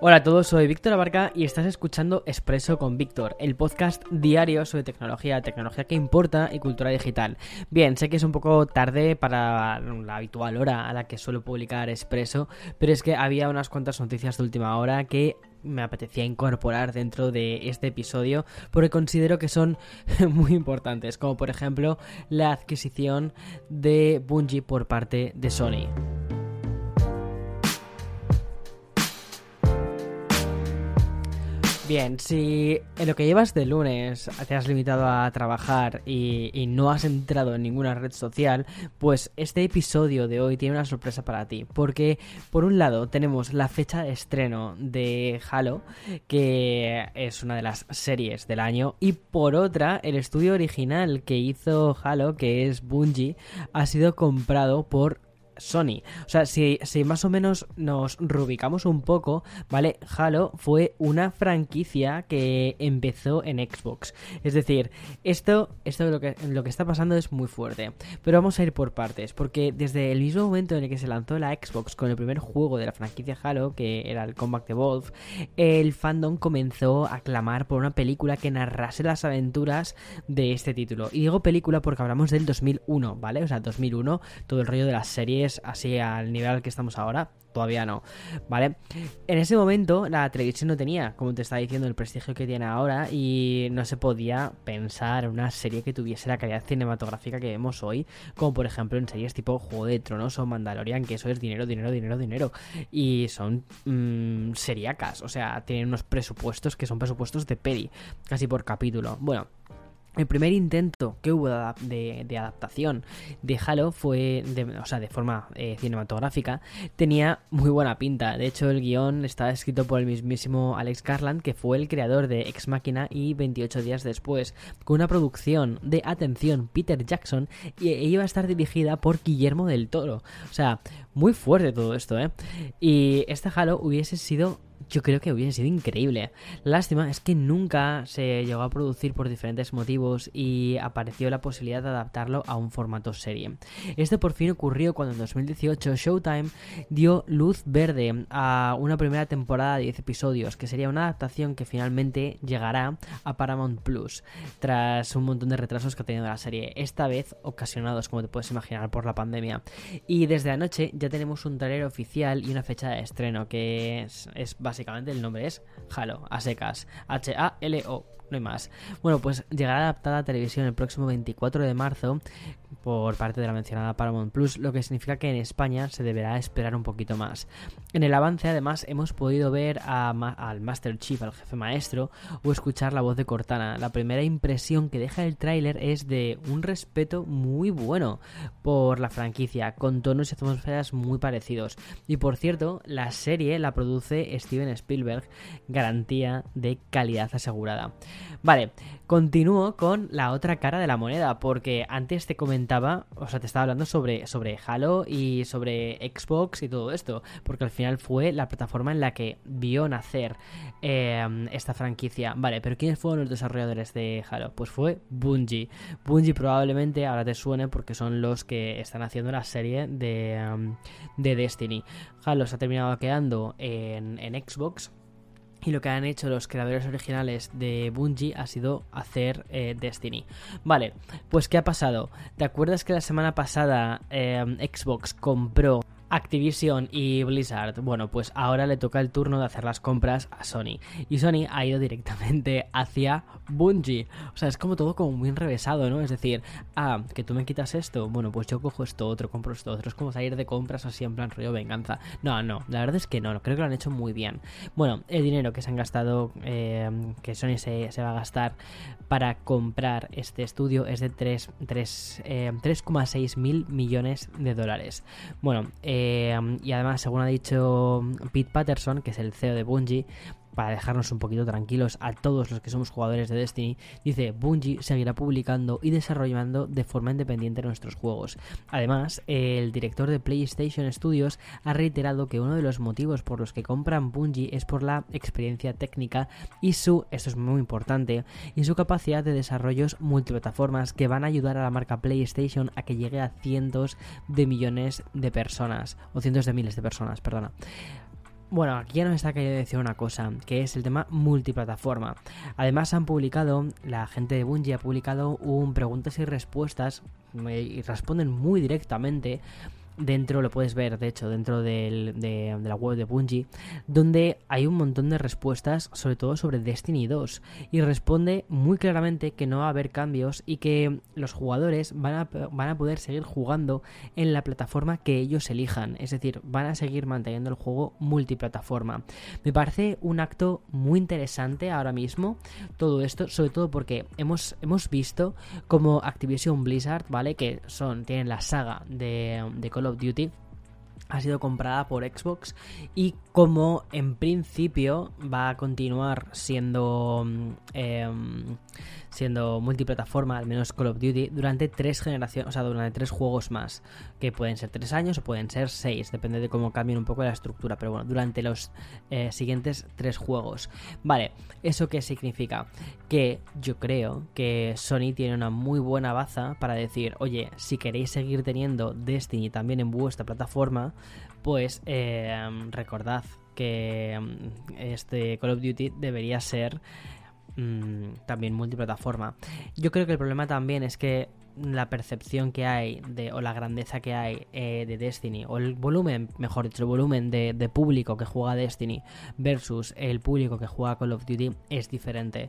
Hola a todos, soy Víctor Abarca y estás escuchando Expreso con Víctor, el podcast diario sobre tecnología, tecnología que importa y cultura digital. Bien, sé que es un poco tarde para la habitual hora a la que suelo publicar Expreso, pero es que había unas cuantas noticias de última hora que me apetecía incorporar dentro de este episodio porque considero que son muy importantes, como por ejemplo la adquisición de Bungie por parte de Sony. Bien, si en lo que llevas de lunes te has limitado a trabajar y, no has entrado en ninguna red social, pues este episodio de hoy tiene una sorpresa para ti. Porque por un lado tenemos la fecha de estreno de Halo, que es una de las series del año, y por otra el estudio original que hizo Halo, que es Bungie, ha sido comprado por Sony. O sea, si, si, más o menos nos rubicamos un poco, ¿vale? Halo fue una franquicia que empezó en Xbox. Es decir, esto, esto lo, que, lo que está pasando es muy fuerte. Pero vamos a ir por partes, porque desde el mismo momento en el que se lanzó la Xbox con el primer juego de la franquicia Halo, que era el Combat Evolve, el fandom comenzó a clamar por una película que narrase las aventuras de este título. Y digo película porque hablamos del 2001, ¿vale? O sea, 2001, todo el rollo de las series así al nivel al que estamos ahora, todavía no, ¿vale? En ese momento la televisión no tenía, como te estaba diciendo, el prestigio que tiene ahora y no se podía pensar en una serie que tuviese la calidad cinematográfica que vemos hoy, como por ejemplo en series tipo Juego de Tronos o Mandalorian, que eso es dinero, dinero, dinero, dinero. Y son mmm, seriacas, o sea, tienen unos presupuestos que son presupuestos de peli, casi por capítulo. Bueno, el primer intento que hubo de, adaptación de Halo fue, de, o sea, de forma eh, cinematográfica, tenía muy buena pinta. De hecho, el guion estaba escrito por el mismísimo Alex Garland, que fue el creador de Ex Machina y 28 días después, con una producción de, atención, Peter Jackson, y e iba a estar dirigida por Guillermo del Toro. O sea, muy fuerte todo esto, ¿eh? Y este Halo hubiese sido yo creo que hubiese sido increíble. Lástima es que nunca se llegó a producir por diferentes motivos y apareció la posibilidad de adaptarlo a un formato serie. Esto por fin ocurrió cuando en 2018 Showtime dio luz verde a una primera temporada de 10 episodios, que sería una adaptación que finalmente llegará a Paramount Plus, tras un montón de retrasos que ha tenido la serie, esta vez ocasionados, como te puedes imaginar, por la pandemia. Y desde anoche ya tenemos un trailer oficial y una fecha de estreno, que es, es básicamente el nombre es Halo, a secas, H-A-L-O no hay más. Bueno, pues llegará adaptada a televisión el próximo 24 de marzo por parte de la mencionada Paramount Plus, lo que significa que en España se deberá esperar un poquito más. En el avance, además, hemos podido ver al Master Chief, al jefe maestro, o escuchar la voz de Cortana. La primera impresión que deja el tráiler es de un respeto muy bueno por la franquicia, con tonos y atmósferas muy parecidos. Y por cierto, la serie la produce Steven Spielberg, garantía de calidad asegurada. Vale, continúo con la otra cara de la moneda, porque antes te comentaba, o sea, te estaba hablando sobre, sobre Halo y sobre Xbox y todo esto, porque al final fue la plataforma en la que vio nacer em, esta franquicia. Vale, pero ¿quiénes fueron los desarrolladores de Halo? Pues fue Bungie. Bungie probablemente ahora te suene porque son los que están haciendo la serie de, em, de Destiny. Halo se ha terminado quedando en, en Xbox y lo que han hecho los creadores originales de Bungie ha sido hacer eh, Destiny. Vale, pues ¿qué ha pasado? ¿Te acuerdas que la semana pasada eh, Xbox compró Activision y Blizzard, bueno, pues ahora le toca el turno de hacer las compras a Sony. Y Sony ha ido directamente hacia Bungie. O sea, es como todo como muy enrevesado, ¿no? Es decir, ah, que tú me quitas esto, bueno, pues yo cojo esto otro, compro esto otro. Es como salir de compras así en plan rollo venganza. No, no, la verdad es que no, creo que lo han hecho muy bien. Bueno, el dinero que se han gastado, eh, que Sony se, va a gastar para comprar este estudio es de 3,6 eh, mil millones de dólares. Bueno, eh, eh, y además, según ha dicho Pete Patterson, que es el CEO de Bungie, para dejarnos un poquito tranquilos a todos los que somos jugadores de Destiny, dice Bungie seguirá publicando y desarrollando de forma independiente nuestros juegos. Además, el director de PlayStation Studios ha reiterado que uno de los motivos por los que compran Bungie es por la experiencia técnica y su, esto es muy importante, y su capacidad de desarrollos multiplataformas que van a ayudar a la marca PlayStation a que llegue a cientos de millones de personas, o cientos de miles de personas, perdona. Bueno, aquí ya nos está queriendo decir una cosa, que es el tema multiplataforma. Además han publicado, la gente de Bungie ha publicado un preguntas y respuestas y responden muy directamente dentro, lo puedes ver, de hecho, dentro de, la web de Bungie, donde hay un montón de respuestas, sobre todo sobre Destiny 2, y responde muy claramente que no va a haber cambios y que los jugadores van a, van a poder seguir jugando en la plataforma que ellos elijan, es decir, van a seguir manteniendo el juego multiplataforma. Me parece un acto muy interesante ahora mismo todo esto, sobre todo porque hemos, hemos visto como Activision Blizzard, ¿vale? Que son, tienen la saga de, de of Duty ha sido comprada por Xbox y como en principio va a continuar siendo em, siendo multiplataforma, al menos Call of Duty, durante tres generaciones, o sea, durante tres juegos más, que pueden ser tres años o pueden ser seis, depende de cómo cambien un poco la estructura, pero bueno, durante los eh, siguientes tres juegos. Vale, ¿eso qué significa? Que yo creo que Sony tiene una muy buena baza para decir, oye, si queréis seguir teniendo Destiny también en vuestra plataforma, pues eh, recordad que mm, este Call of Duty debería ser Mm, también multiplataforma. Yo creo que el problema también es que la percepción que hay de, o la grandeza que hay eh, de Destiny, o el volumen, mejor dicho, el volumen de, de, público que juega Destiny versus el público que juega Call of Duty es diferente.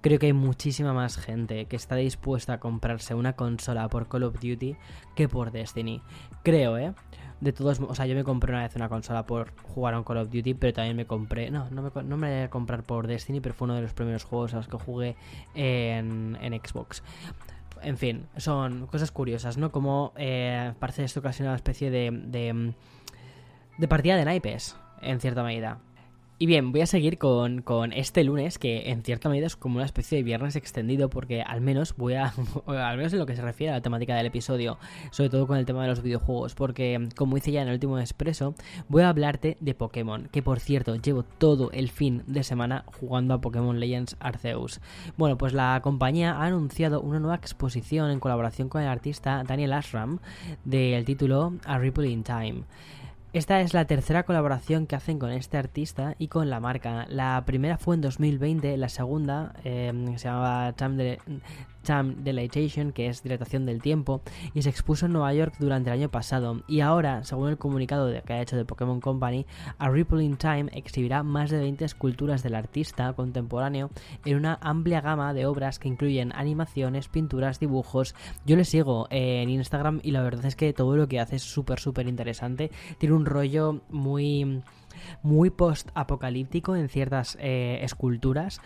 Creo que hay muchísima más gente que está dispuesta a comprarse una consola por Call of Duty que por Destiny. Creo, ¿eh? De todos o sea yo me compré una vez una consola por jugar a un Call of Duty pero también me compré no no me, no me voy a comprar por Destiny pero fue uno de los primeros juegos a los que jugué en, en Xbox. En fin son cosas curiosas no como eh, parece esto casi una especie de de partida de naipes en cierta medida y bien, voy a seguir con, este lunes, que en cierta medida es como una especie de viernes extendido, porque al menos voy a, al menos en lo que se refiere a la temática del episodio, sobre todo con el tema de los videojuegos, porque como hice ya en el último expreso, voy a hablarte de Pokémon, que por cierto, llevo todo el fin de semana jugando a Pokémon Legends Arceus. Bueno, pues la compañía ha anunciado una nueva exposición en colaboración con el artista Daniel Ashram del título A Ripple in Time. Esta es la tercera colaboración que hacen con este artista y con la marca. La primera fue en 2020, la segunda eh, se llamaba Time Time que es dilatación del tiempo, y se expuso en Nueva York durante el año pasado. Y ahora, según el comunicado que ha hecho de Pokémon Company, A Ripple in Time exhibirá más de 20 esculturas del artista contemporáneo en una amplia gama de obras que incluyen animaciones, pinturas, dibujos. Yo le sigo en Instagram y la verdad es que todo lo que hace es súper, súper interesante. Tiene un rollo muy muy post-apocalíptico en ciertas eh, esculturas,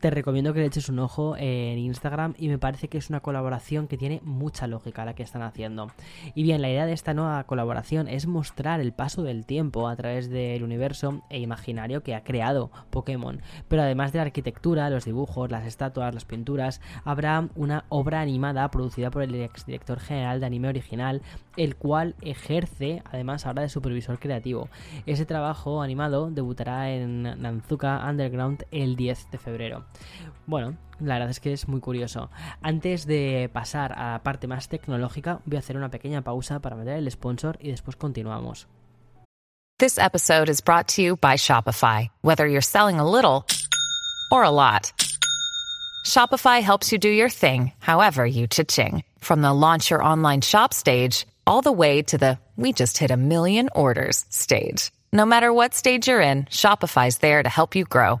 te recomiendo que le eches un ojo en Instagram y me parece que es una colaboración que tiene mucha lógica la que están haciendo. Y bien, la idea de esta nueva colaboración es mostrar el paso del tiempo a través del universo e imaginario que ha creado Pokémon. Pero además de la arquitectura, los dibujos, las estatuas, las pinturas, habrá una obra animada producida por el exdirector general de anime original, el cual ejerce además ahora de supervisor creativo. Ese trabajo animado debutará en Nanzuka Underground el 10 de febrero. Bueno, la verdad es que es muy curioso. Antes de pasar a la parte más tecnológica, voy a hacer una pequeña pausa para meter el sponsor y después continuamos. This episode is brought to you by Shopify. Whether you're selling a little or a lot. Shopify helps you do your thing, however you cha-ching. From the launch your online shop stage, all the way to the we just hit a million orders stage. No matter what stage you're in, Shopify's there to help you grow.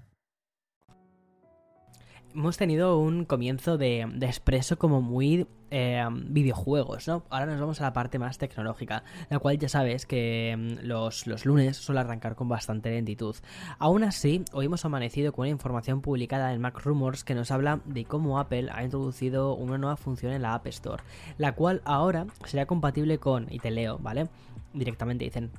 Hemos tenido un comienzo de, de expreso como muy eh, videojuegos, ¿no? Ahora nos vamos a la parte más tecnológica, la cual ya sabes que mm, los, los lunes suele arrancar con bastante lentitud. Aún así, hoy hemos amanecido con una información publicada en Mac Rumors que nos habla de cómo Apple ha introducido una nueva función en la App Store, la cual ahora será compatible con, y te leo, ¿vale? Directamente dicen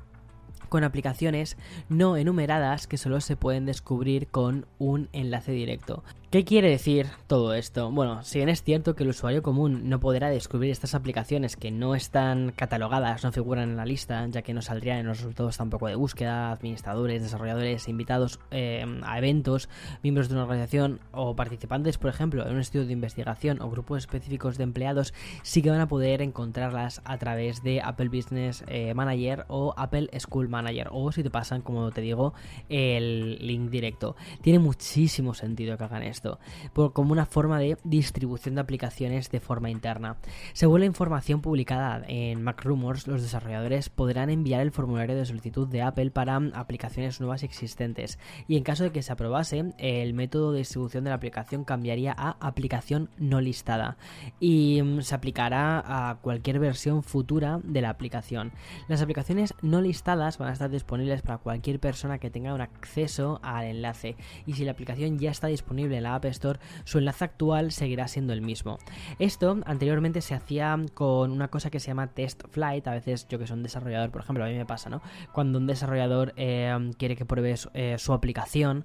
con aplicaciones no enumeradas que solo se pueden descubrir con un enlace directo. ¿Qué quiere decir todo esto? Bueno, si bien es cierto que el usuario común no podrá descubrir estas aplicaciones que no están catalogadas, no figuran en la lista, ya que no saldrían en los resultados tampoco de búsqueda, administradores, desarrolladores, invitados eh, a eventos, miembros de una organización o participantes, por ejemplo, en un estudio de investigación o grupos específicos de empleados, sí que van a poder encontrarlas a través de Apple Business eh, Manager o Apple School Manager, o si te pasan, como te digo, el link directo. Tiene muchísimo sentido que hagan esto como una forma de distribución de aplicaciones de forma interna. Según la información publicada en Mac Rumors, los desarrolladores podrán enviar el formulario de solicitud de Apple para aplicaciones nuevas existentes y en caso de que se aprobase, el método de distribución de la aplicación cambiaría a aplicación no listada y mm, se aplicará a cualquier versión futura de la aplicación. Las aplicaciones no listadas van a estar disponibles para cualquier persona que tenga un acceso al enlace y si la aplicación ya está disponible en la App Store, su enlace actual seguirá siendo el mismo. Esto anteriormente se hacía con una cosa que se llama Test Flight, a veces yo que soy un desarrollador, por ejemplo, a mí me pasa, ¿no? Cuando un desarrollador eh, quiere que pruebes eh, su aplicación,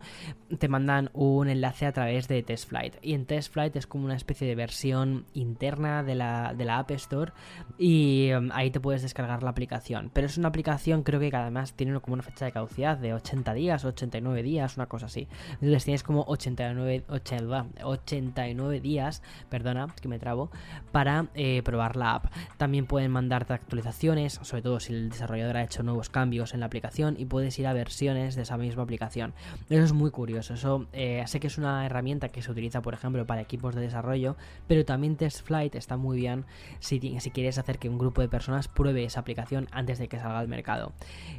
te mandan un enlace a través de Test Flight. Y en Test Flight es como una especie de versión interna de la, de la App Store y um, ahí te puedes descargar la aplicación. Pero es una aplicación, creo que además tiene como una fecha de caducidad de 80 días, 89 días, una cosa así. Entonces tienes como 89, 89 días, perdona, que me trabo, para eh, probar la app. También pueden mandarte actualizaciones, sobre todo si el desarrollador ha hecho nuevos cambios en la aplicación y puedes ir a versiones de esa misma aplicación. Eso es muy curioso, eso eh, sé que es una herramienta que se utiliza, por ejemplo, para equipos de desarrollo, pero también Test Flight está muy bien si, si quieres hacer que un grupo de personas pruebe esa aplicación antes de que salga al mercado.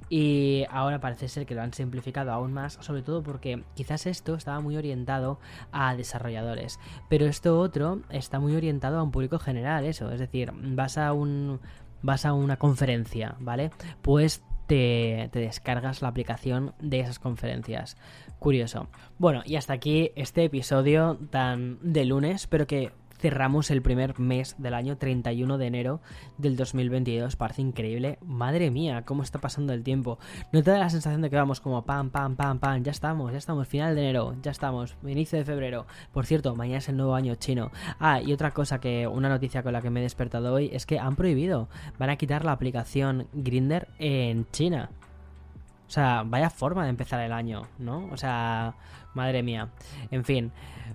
Y ahora parece ser que lo han simplificado aún más, sobre todo porque quizás esto estaba muy orientado a desarrolladores. Pero esto otro está muy orientado a un público general, eso. Es decir, vas a un. vas a una conferencia, ¿vale? Pues te, te, descargas la aplicación de esas conferencias. Curioso. Bueno, y hasta aquí este episodio tan de lunes, pero que cerramos el primer mes del año 31 de enero del 2022. Parece increíble. Madre mía, cómo está pasando el tiempo. ¿No te da la sensación de que vamos como pam, pam, pam, pam? Ya estamos, ya estamos. Final de enero, ya estamos. Inicio de febrero. Por cierto, mañana es el nuevo año chino. Ah, y otra cosa que, una noticia con la que me he despertado hoy es que han prohibido, van a quitar la aplicación Grinder en China. O sea, vaya forma de empezar el año, ¿no? O sea, madre mía. En fin,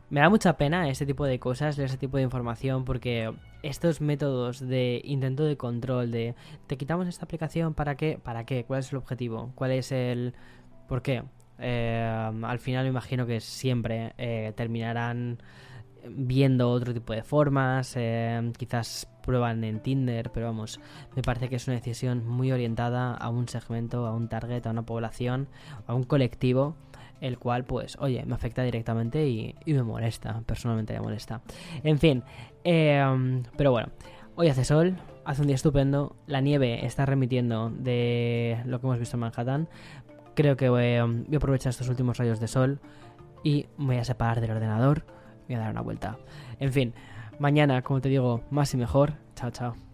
me da mucha pena este tipo de cosas, ese tipo de información, porque estos métodos de intento de control, de te quitamos esta aplicación, ¿para qué? ¿Para qué? ¿Cuál es el objetivo? ¿Cuál es el... ¿Por qué? Eh, al final me imagino que siempre eh, terminarán viendo otro tipo de formas, eh, quizás prueban en Tinder, pero vamos, me parece que es una decisión muy orientada a un segmento, a un target, a una población, a un colectivo, el cual pues, oye, me afecta directamente y, me molesta, personalmente me molesta. En fin, em, pero bueno, hoy hace sol, hace un día estupendo, la nieve está remitiendo de lo que hemos visto en Manhattan, creo que voy, voy a aprovechar estos últimos rayos de sol y me voy a separar del ordenador voy a dar una vuelta. En fin, mañana, como te digo, más y mejor. Chao, chao.